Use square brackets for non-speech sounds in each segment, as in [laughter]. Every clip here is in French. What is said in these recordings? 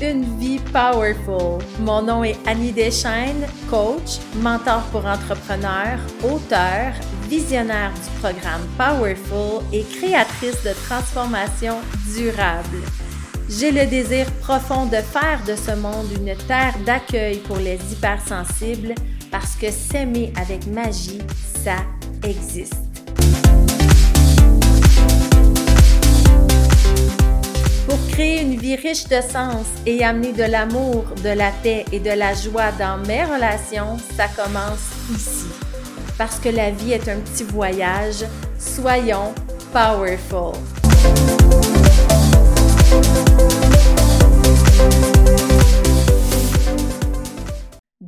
Une vie powerful. Mon nom est Annie Deschaines, coach, mentor pour entrepreneurs, auteur, visionnaire du programme Powerful et créatrice de transformation durable. J'ai le désir profond de faire de ce monde une terre d'accueil pour les hypersensibles parce que s'aimer avec magie, ça existe. Pour créer une vie riche de sens et amener de l'amour, de la paix et de la joie dans mes relations, ça commence ici. Parce que la vie est un petit voyage, soyons powerful.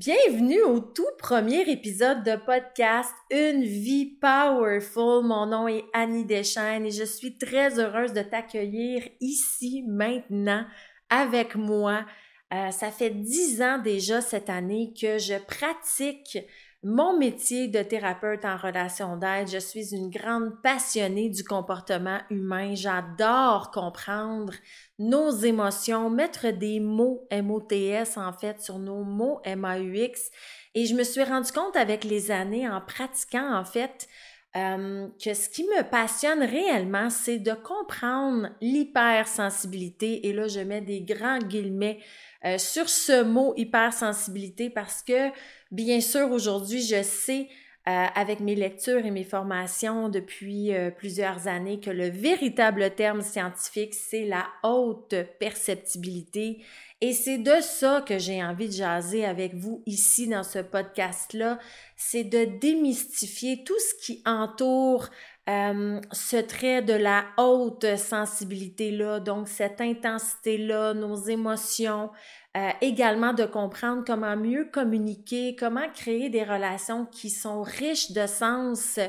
Bienvenue au tout premier épisode de podcast Une vie powerful. Mon nom est Annie Deschaines et je suis très heureuse de t'accueillir ici maintenant avec moi. Euh, ça fait dix ans déjà cette année que je pratique mon métier de thérapeute en relation d'aide. Je suis une grande passionnée du comportement humain. J'adore comprendre nos émotions, mettre des mots MOTS en fait sur nos mots MAUX. Et je me suis rendu compte avec les années en pratiquant en fait euh, que ce qui me passionne réellement, c'est de comprendre l'hypersensibilité. Et là, je mets des grands guillemets euh, sur ce mot hypersensibilité parce que, bien sûr, aujourd'hui, je sais euh, avec mes lectures et mes formations depuis euh, plusieurs années que le véritable terme scientifique, c'est la haute perceptibilité. Et c'est de ça que j'ai envie de jaser avec vous ici dans ce podcast-là. C'est de démystifier tout ce qui entoure euh, ce trait de la haute sensibilité-là, donc cette intensité-là, nos émotions, euh, également de comprendre comment mieux communiquer, comment créer des relations qui sont riches de sens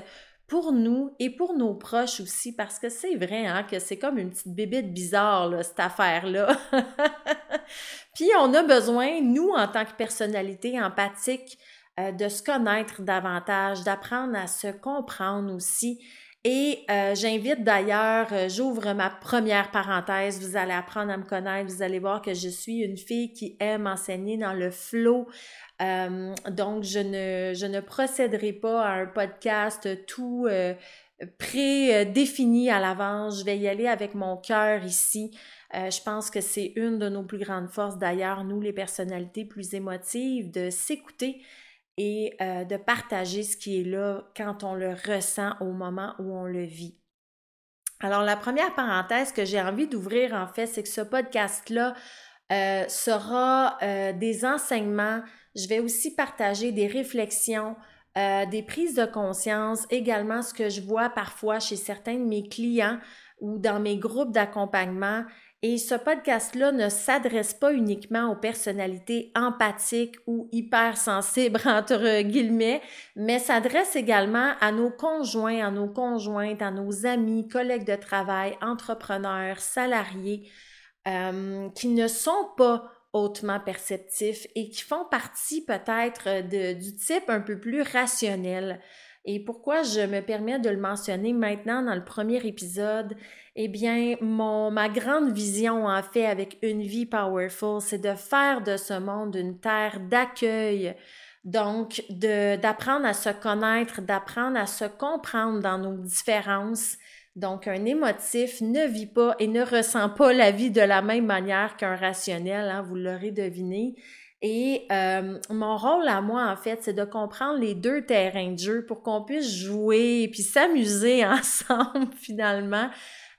pour nous et pour nos proches aussi, parce que c'est vrai hein, que c'est comme une petite bébête bizarre, là, cette affaire-là. [laughs] Puis on a besoin, nous, en tant que personnalité empathique, euh, de se connaître davantage, d'apprendre à se comprendre aussi et euh, j'invite d'ailleurs, euh, j'ouvre ma première parenthèse, vous allez apprendre à me connaître, vous allez voir que je suis une fille qui aime enseigner dans le flow. Donc, je ne, je ne procéderai pas à un podcast tout pré-défini à l'avance. Je vais y aller avec mon cœur ici. je pense que c'est une de nos plus grandes forces d'ailleurs, nous les personnalités plus émotives, de s'écouter et euh, de partager ce qui est là quand on le ressent au moment où on le vit. Alors, la première parenthèse que j'ai envie d'ouvrir, en fait, c'est que ce podcast-là euh, sera euh, des enseignements. Je vais aussi partager des réflexions, des prises de conscience, également ce que je vois parfois chez certains de mes clients ou dans mes groupes d'accompagnement et ce podcast-là ne s'adresse pas uniquement aux personnalités empathiques ou hypersensibles, [laughs] entre guillemets, mais s'adresse également à nos conjoints, à nos conjointes, à nos amis, collègues de travail, entrepreneurs, salariés, euh, qui ne sont pas hautement perceptifs et qui font partie peut-être du type un peu plus rationnel. Et pourquoi je me permets de le mentionner maintenant dans le premier épisode? Eh bien, mon, ma grande vision, en fait, avec une vie powerful, c'est de faire de ce monde une terre d'accueil. Donc, d'apprendre à se connaître, d'apprendre à se comprendre dans nos différences. Donc, un émotif ne vit pas et ne ressent pas la vie de la même manière qu'un rationnel, hein, vous l'aurez deviné. Et euh, mon rôle à moi, en fait, c'est de comprendre les deux terrains de jeu pour qu'on puisse jouer et puis s'amuser [laughs] ensemble, finalement,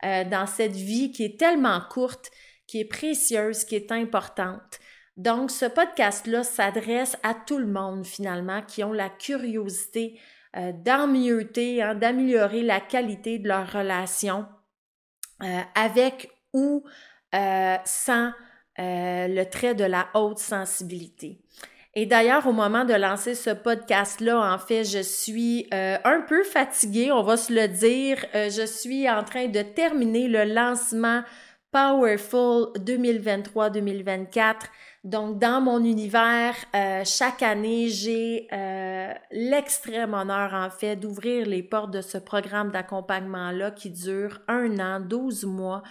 euh, dans cette vie qui est tellement courte, qui est précieuse, qui est importante. Donc, ce podcast-là s'adresse à tout le monde, finalement, qui ont la curiosité euh, d'améliorer, hein, d'améliorer la qualité de leur relation avec ou sans euh, le trait de la haute sensibilité. Et d'ailleurs, au moment de lancer ce podcast-là, en fait, je suis euh, un peu fatiguée, on va se le dire. Euh, je suis en train de terminer le lancement Powerful 2023-2024. Donc, dans mon univers, chaque année, j'ai l'extrême honneur, en fait, d'ouvrir les portes de ce programme d'accompagnement-là qui dure un an, 12 mois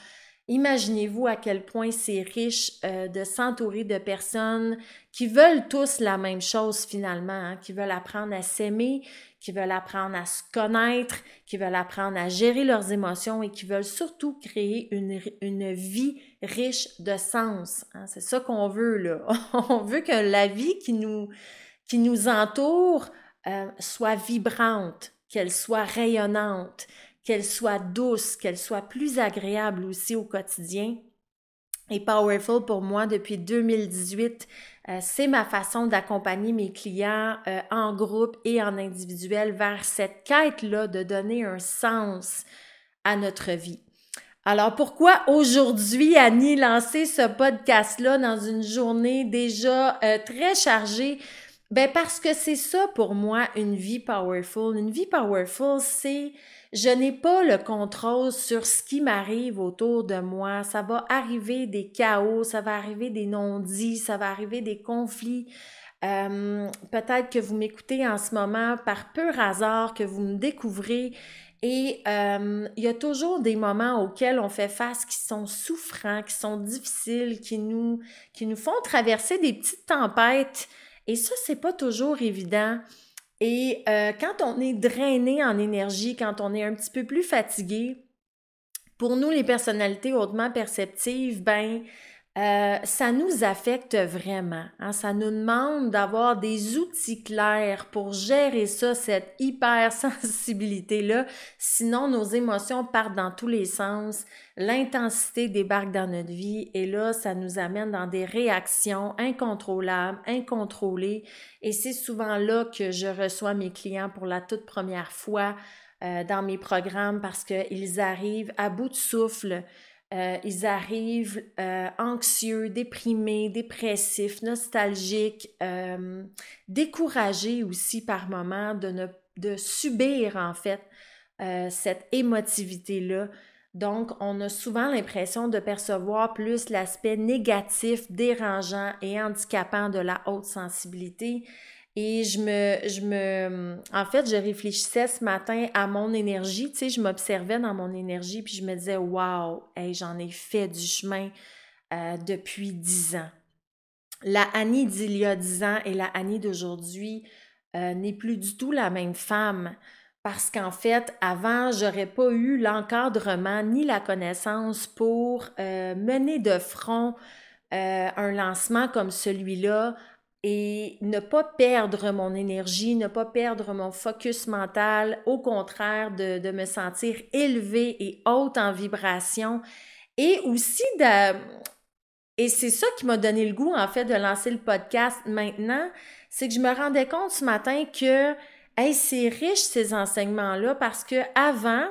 Imaginez-vous à quel point c'est riche euh, de s'entourer de personnes qui veulent tous la même chose finalement, hein, qui veulent apprendre à s'aimer, qui veulent apprendre à se connaître, qui veulent apprendre à gérer leurs émotions et qui veulent surtout créer une, une vie riche de sens. Hein. C'est ça qu'on veut là. [laughs] On veut que la vie qui nous, qui nous entoure euh, soit vibrante, qu'elle soit rayonnante, qu'elle soit douce, qu'elle soit plus agréable aussi au quotidien. Et Powerful pour moi depuis 2018, euh, c'est ma façon d'accompagner mes clients euh, en groupe et en individuel vers cette quête-là de donner un sens à notre vie. Alors pourquoi aujourd'hui Annie lancer ce podcast-là dans une journée déjà euh, très chargée? Ben parce que c'est ça pour moi une vie powerful. Une vie powerful, c'est je n'ai pas le contrôle sur ce qui m'arrive autour de moi. Ça va arriver des chaos, ça va arriver des non-dits, ça va arriver des conflits. Euh, peut-être que vous m'écoutez en ce moment par pur hasard, que vous me découvrez. Et euh, il y a toujours des moments auxquels on fait face qui sont souffrants, qui sont difficiles, qui nous, qui nous font traverser des petites tempêtes. Et ça, c'est pas toujours évident. Et euh, quand on est drainé en énergie, quand on est un petit peu plus fatigué, pour nous, les personnalités hautement perceptives, ben, euh, ça nous affecte vraiment. Hein? Ça nous demande d'avoir des outils clairs pour gérer ça, cette hypersensibilité-là. Sinon, nos émotions partent dans tous les sens. L'intensité débarque dans notre vie et là, ça nous amène dans des réactions incontrôlables, incontrôlées. Et c'est souvent là que je reçois mes clients pour la toute première fois euh, dans mes programmes parce qu'ils arrivent à bout de souffle euh, ils arrivent euh, anxieux, déprimés, dépressifs, nostalgiques, euh, découragés aussi par moments de, subir en fait cette émotivité-là. Donc, on a souvent l'impression de percevoir plus l'aspect négatif, dérangeant et handicapant de la haute sensibilité. Et je me, je me, en fait, je réfléchissais ce matin à mon énergie, tu sais, je m'observais dans mon énergie, puis je me disais, wow, hey, j'en ai fait du chemin euh, depuis dix ans. La Annie d'il y a dix ans et la Annie d'aujourd'hui euh, n'est plus du tout la même femme. Parce qu'en fait, avant, j'aurais pas eu l'encadrement ni la connaissance pour euh, mener de front un lancement comme celui-là et ne pas perdre mon énergie, ne pas perdre mon focus mental, au contraire de, de me sentir élevée et haute en vibration et aussi de... Et c'est ça qui m'a donné le goût, en fait, de lancer le podcast maintenant, c'est que je me rendais compte ce matin que, hey, c'est riche ces enseignements-là parce que avant,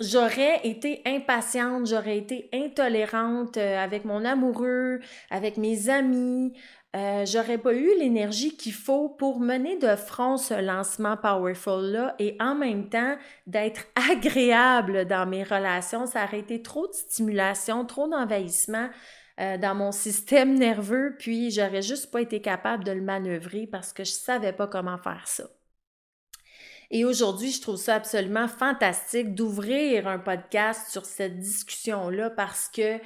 j'aurais été impatiente, j'aurais été intolérante euh, avec mon amoureux, avec mes amis, euh, j'aurais pas eu l'énergie qu'il faut pour mener de front ce lancement powerful-là et en même temps d'être [laughs] agréable dans mes relations. Ça aurait été trop de stimulation, trop d'envahissement euh, dans mon système nerveux, puis j'aurais juste pas été capable de le manœuvrer parce que je savais pas comment faire ça. Et aujourd'hui, je trouve ça absolument fantastique d'ouvrir un podcast sur cette discussion-là parce que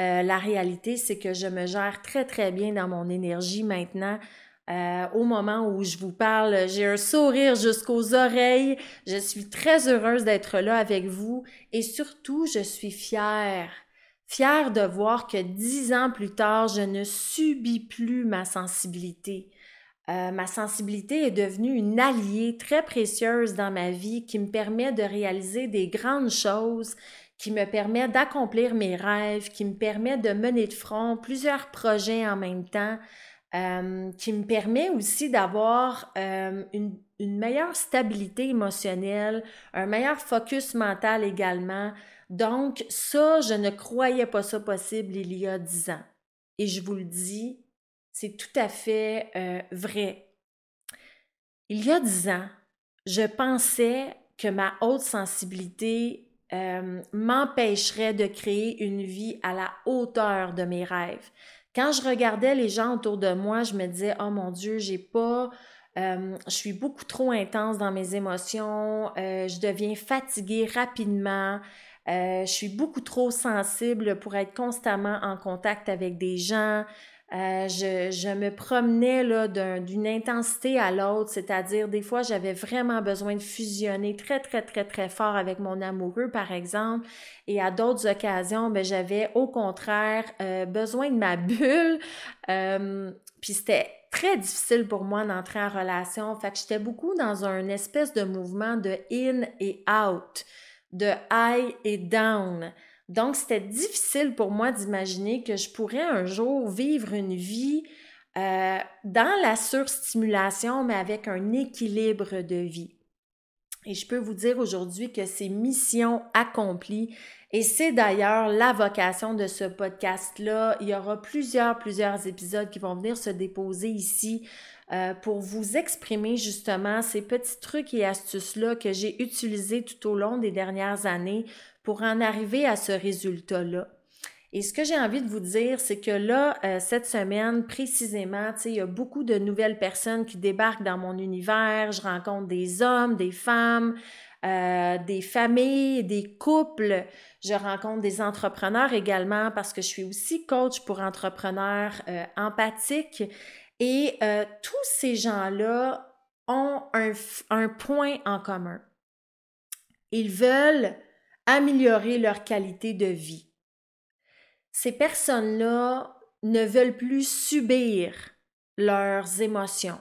euh, la réalité, c'est que je me gère très, très bien dans mon énergie maintenant. Euh, au moment où je vous parle, j'ai un sourire jusqu'aux oreilles. Je suis très heureuse d'être là avec vous et surtout, je suis fière. Fière de voir que dix ans plus tard, je ne subis plus ma sensibilité. Euh, ma sensibilité est devenue une alliée très précieuse dans ma vie qui me permet de réaliser des grandes choses qui me permet d'accomplir mes rêves, qui me permet de mener de front plusieurs projets en même temps, euh, qui me permet aussi d'avoir euh, une, une, meilleure stabilité émotionnelle, un meilleur focus mental également. Donc ça, je ne croyais pas ça possible il y a dix ans. Et je vous le dis, c'est tout à fait euh, vrai. Il y a dix ans, je pensais que ma haute sensibilité euh, m'empêcherait de créer une vie à la hauteur de mes rêves. Quand je regardais les gens autour de moi, je me disais, oh mon Dieu, j'ai pas, euh, je suis beaucoup trop intense dans mes émotions, je deviens fatiguée rapidement, je suis beaucoup trop sensible pour être constamment en contact avec des gens. Euh, je, je, me promenais là d'une intensité à l'autre, c'est-à-dire des fois j'avais vraiment besoin de fusionner très très très très fort avec mon amoureux par exemple, et à d'autres occasions, ben, j'avais au contraire euh, besoin de ma [laughs] bulle. Euh, puis c'était très difficile pour moi d'entrer en relation. Fait que j'étais beaucoup dans un espèce de mouvement de in et out, de high et down. Donc, c'était difficile pour moi d'imaginer que je pourrais un jour vivre une vie euh, dans la surstimulation, mais avec un équilibre de vie. Et je peux vous dire aujourd'hui que c'est mission accomplie. Et c'est d'ailleurs la vocation de ce podcast-là. Il y aura plusieurs, plusieurs épisodes qui vont venir se déposer ici euh, pour vous exprimer justement ces petits trucs et astuces-là que j'ai utilisés tout au long des dernières années pour en arriver à ce résultat-là. Et ce que j'ai envie de vous dire, c'est que là, euh, cette semaine, précisément, il y a beaucoup de nouvelles personnes qui débarquent dans mon univers. Je rencontre des hommes, des femmes, euh, des familles, des couples. Je rencontre des entrepreneurs également parce que je suis aussi coach pour entrepreneurs euh, empathiques. Et tous ces gens-là ont un, un point en commun. Ils veulent améliorer leur qualité de vie. Ces personnes-là ne veulent plus subir leurs émotions.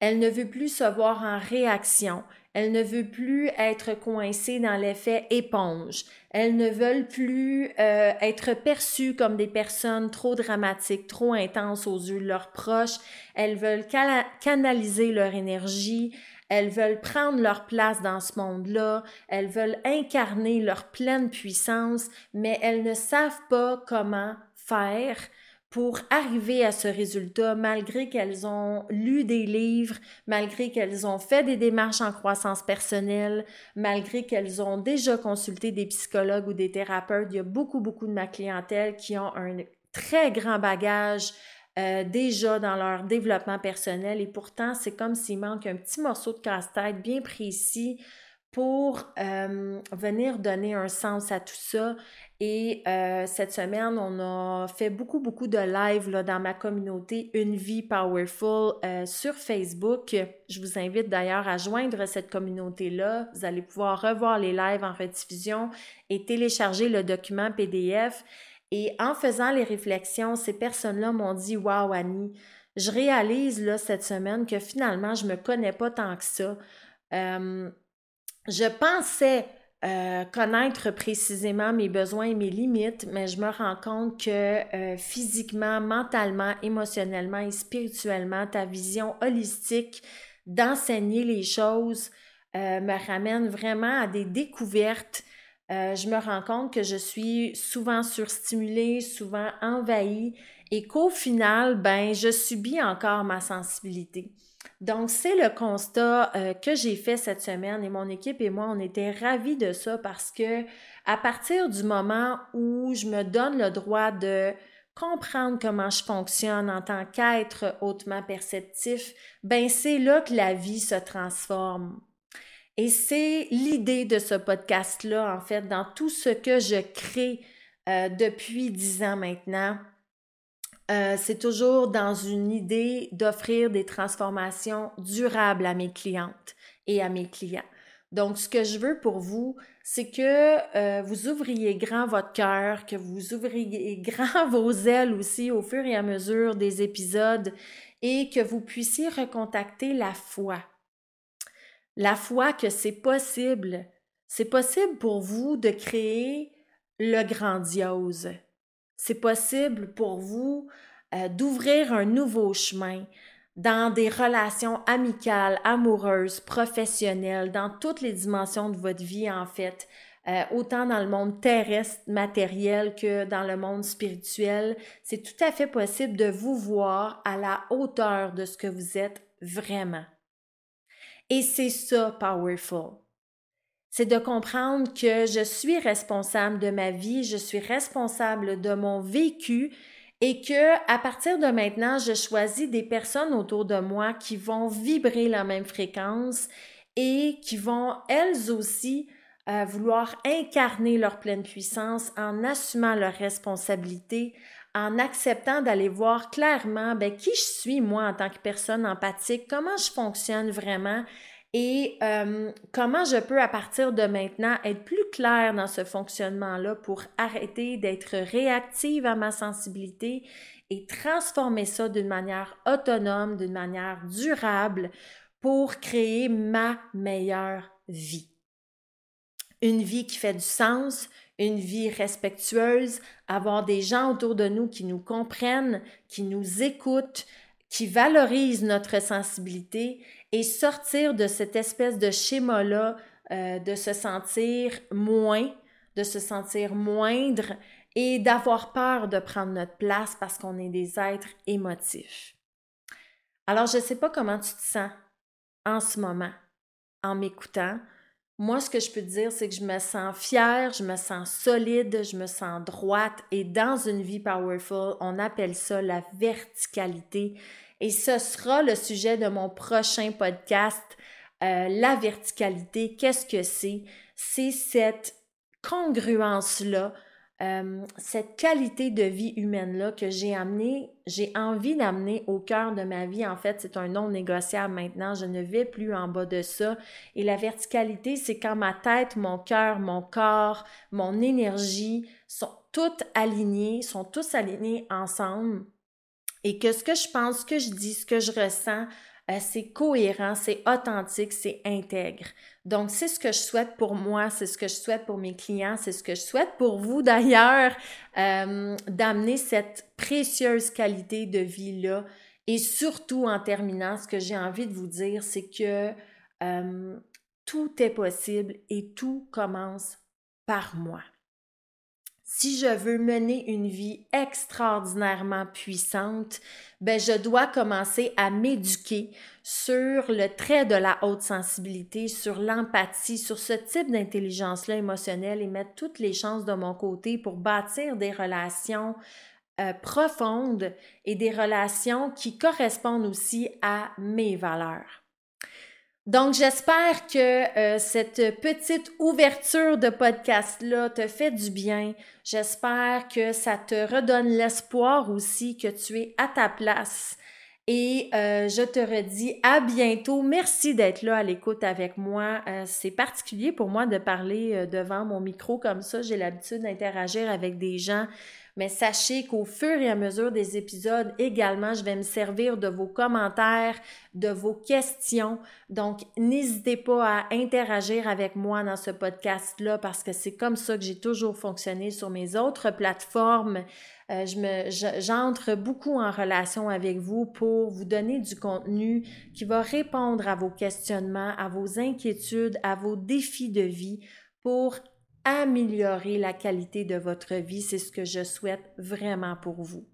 Elles ne veulent plus se voir en réaction. Elles ne veulent plus être coincées dans l'effet éponge. Elles ne veulent plus euh, être perçues comme des personnes trop dramatiques, trop intenses aux yeux de leurs proches. Elles veulent canaliser leur énergie. Elles veulent prendre leur place dans ce monde-là, elles veulent incarner leur pleine puissance, mais elles ne savent pas comment faire pour arriver à ce résultat malgré qu'elles ont lu des livres, malgré qu'elles ont fait des démarches en croissance personnelle, malgré qu'elles ont déjà consulté des psychologues ou des thérapeutes. Il y a beaucoup, beaucoup de ma clientèle qui ont un très grand bagage euh, déjà dans leur développement personnel et pourtant c'est comme s'il manque un petit morceau de casse-tête bien précis pour euh, venir donner un sens à tout ça. Et euh, cette semaine, on a fait beaucoup, beaucoup de live là, dans ma communauté Une vie powerful sur Facebook. Je vous invite d'ailleurs à joindre cette communauté-là. Vous allez pouvoir revoir les lives en rediffusion et télécharger le document PDF. Et en faisant les réflexions, ces personnes-là m'ont dit Waouh, Annie, je réalise là, cette semaine que finalement, je ne me connais pas tant que ça. Euh, je pensais euh, connaître précisément mes besoins et mes limites, mais je me rends compte que euh, physiquement, mentalement, émotionnellement et spirituellement, ta vision holistique d'enseigner les choses me ramène vraiment à des découvertes euh, je me rends compte que je suis souvent surstimulée, souvent envahie et qu'au final, ben, je subis encore ma sensibilité. Donc, c'est le constat euh, que j'ai fait cette semaine et mon équipe et moi, on était ravis de ça parce que à partir du moment où je me donne le droit de comprendre comment je fonctionne en tant qu'être hautement perceptif, ben c'est là que la vie se transforme. Et c'est l'idée de ce podcast-là, en fait, dans tout ce que je crée euh, depuis dix ans maintenant. Euh, c'est toujours dans une idée d'offrir des transformations durables à mes clientes et à mes clients. Donc, ce que je veux pour vous, c'est que euh, vous ouvriez grand votre cœur, que vous ouvriez [laughs] grand vos ailes aussi au fur et à mesure des épisodes et que vous puissiez recontacter la foi la foi que c'est possible. C'est possible pour vous de créer le grandiose. C'est possible pour vous euh, d'ouvrir un nouveau chemin dans des relations amicales, amoureuses, professionnelles, dans toutes les dimensions de votre vie en fait, euh, autant dans le monde terrestre, matériel que dans le monde spirituel. C'est tout à fait possible de vous voir à la hauteur de ce que vous êtes vraiment. Et c'est ça, powerful. C'est de comprendre que je suis responsable de ma vie, je suis responsable de mon vécu et que à partir de maintenant, je choisis des personnes autour de moi qui vont vibrer la même fréquence et qui vont elles aussi à vouloir incarner leur pleine puissance en assumant leurs responsabilités, en acceptant d'aller voir clairement ben, qui je suis moi en tant que personne empathique, comment je fonctionne vraiment et comment je peux à partir de maintenant être plus clair dans ce fonctionnement-là pour arrêter d'être réactive à ma sensibilité et transformer ça d'une manière autonome, d'une manière durable pour créer ma meilleure vie. Une vie qui fait du sens, une vie respectueuse, avoir des gens autour de nous qui nous comprennent, qui nous écoutent, qui valorisent notre sensibilité et sortir de cette espèce de schéma-là euh, de se sentir moins, de se sentir moindre et d'avoir peur de prendre notre place parce qu'on est des êtres émotifs. Alors, je ne sais pas comment tu te sens en ce moment en m'écoutant. Moi, ce que je peux te dire, c'est que je me sens fière, je me sens solide, je me sens droite et dans une vie powerful, on appelle ça la verticalité. Et ce sera le sujet de mon prochain podcast, euh, la verticalité. Qu'est-ce que c'est? C'est cette congruence-là euh, cette qualité de vie humaine-là que j'ai amené, j'ai envie d'amener au cœur de ma vie. En fait, c'est un non négociable maintenant. Je ne vais plus en bas de ça. Et la verticalité, c'est quand ma tête, mon cœur, mon corps, mon énergie sont toutes alignées, sont tous alignés ensemble. Et que ce que je pense, ce que je dis, ce que je ressens, c'est cohérent, c'est authentique, c'est intègre. Donc, c'est ce que je souhaite pour moi, c'est ce que je souhaite pour mes clients, c'est ce que je souhaite pour vous d'ailleurs, euh, d'amener cette précieuse qualité de vie-là. Et surtout, en terminant, ce que j'ai envie de vous dire, c'est que euh, tout est possible et tout commence par moi. Si je veux mener une vie extraordinairement puissante, ben je dois commencer à m'éduquer sur le trait de la haute sensibilité, sur l'empathie, sur ce type d'intelligence-là émotionnelle et mettre toutes les chances de mon côté pour bâtir des relations euh, profondes et des relations qui correspondent aussi à mes valeurs. Donc, j'espère que euh, cette petite ouverture de podcast-là te fait du bien. J'espère que ça te redonne l'espoir aussi que tu es à ta place. Et euh, je te redis à bientôt. Merci d'être là à l'écoute avec moi. Euh, c'est particulier pour moi de parler devant mon micro comme ça. J'ai l'habitude d'interagir avec des gens mais sachez qu'au fur et à mesure des épisodes également, je vais me servir de vos commentaires, de vos questions. Donc, n'hésitez pas à interagir avec moi dans ce podcast-là parce que c'est comme ça que j'ai toujours fonctionné sur mes autres plateformes. Euh, j'entre beaucoup en relation avec vous pour vous donner du contenu qui va répondre à vos questionnements, à vos inquiétudes, à vos défis de vie pour améliorer la qualité de votre vie. C'est ce que je souhaite vraiment pour vous.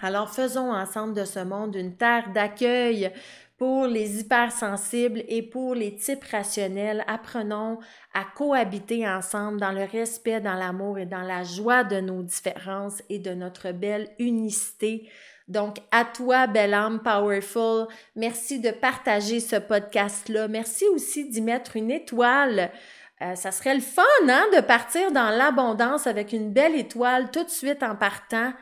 Alors faisons ensemble de ce monde une terre d'accueil pour les hypersensibles et pour les types rationnels. Apprenons à cohabiter ensemble dans le respect, dans l'amour et dans la joie de nos différences et de notre belle unicité. Donc, à toi, belle âme powerful, merci de partager ce podcast-là. Merci aussi d'y mettre une étoile euh, ça serait le fun, hein, de partir dans l'abondance avec une belle étoile tout de suite en partant.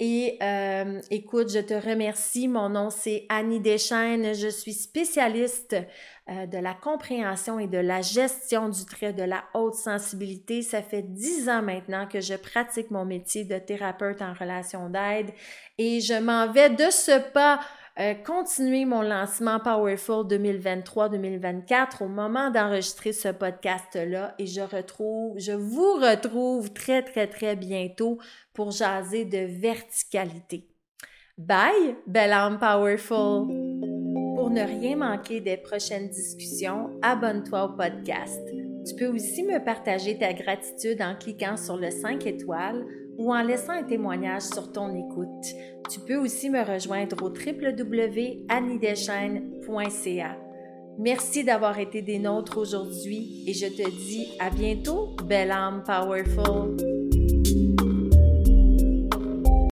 Et euh, écoute, je te remercie. Mon nom, c'est Annie Deschaines. Je suis spécialiste euh, de la compréhension et de la gestion du trait de la haute sensibilité. Ça fait dix ans maintenant que je pratique mon métier de thérapeute en relation d'aide et je m'en vais de ce pas euh, continuer mon lancement Powerful 2023-2024 au moment d'enregistrer ce podcast-là et je retrouve, je vous retrouve très, très, très bientôt pour jaser de verticalité. Bye, belle âme Powerful! Pour ne rien manquer des prochaines discussions, abonne-toi au podcast. Tu peux aussi me partager ta gratitude en cliquant sur le 5 étoiles ou en laissant un témoignage sur ton écoute. Tu peux aussi me rejoindre au www.annidechaine.ca. Merci d'avoir été des nôtres aujourd'hui et je te dis à bientôt, belle âme powerful.